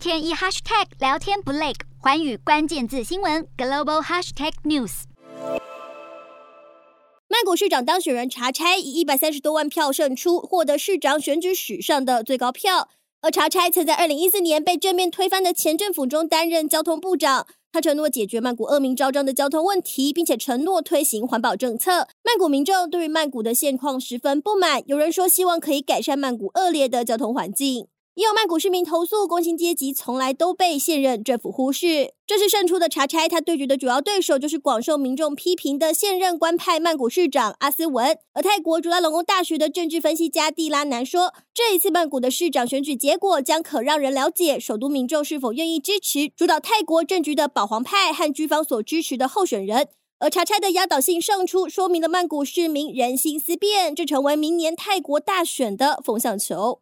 天一 hashtag 聊天不累，环宇关键字新闻 global hashtag news。曼谷市长当选人查差以一百三十多万票胜出，获得市长选举史上的最高票。而查差曾在二零一四年被正面推翻的前政府中担任交通部长。他承诺解决曼谷恶名昭彰的交通问题，并且承诺推行环保政策。曼谷民众对于曼谷的现况十分不满，有人说希望可以改善曼谷恶劣的交通环境。也有曼谷市民投诉，工薪阶级从来都被现任政府忽视。这次胜出的查差，他对决的主要对手就是广受民众批评的现任官派曼谷市长阿斯文。而泰国朱拉隆功大学的政治分析家蒂拉南说，这一次曼谷的市长选举结果将可让人了解首都民众是否愿意支持主导泰国政局的保皇派和军方所支持的候选人。而查差的压倒性胜出，说明了曼谷市民人心思变，这成为明年泰国大选的风向球。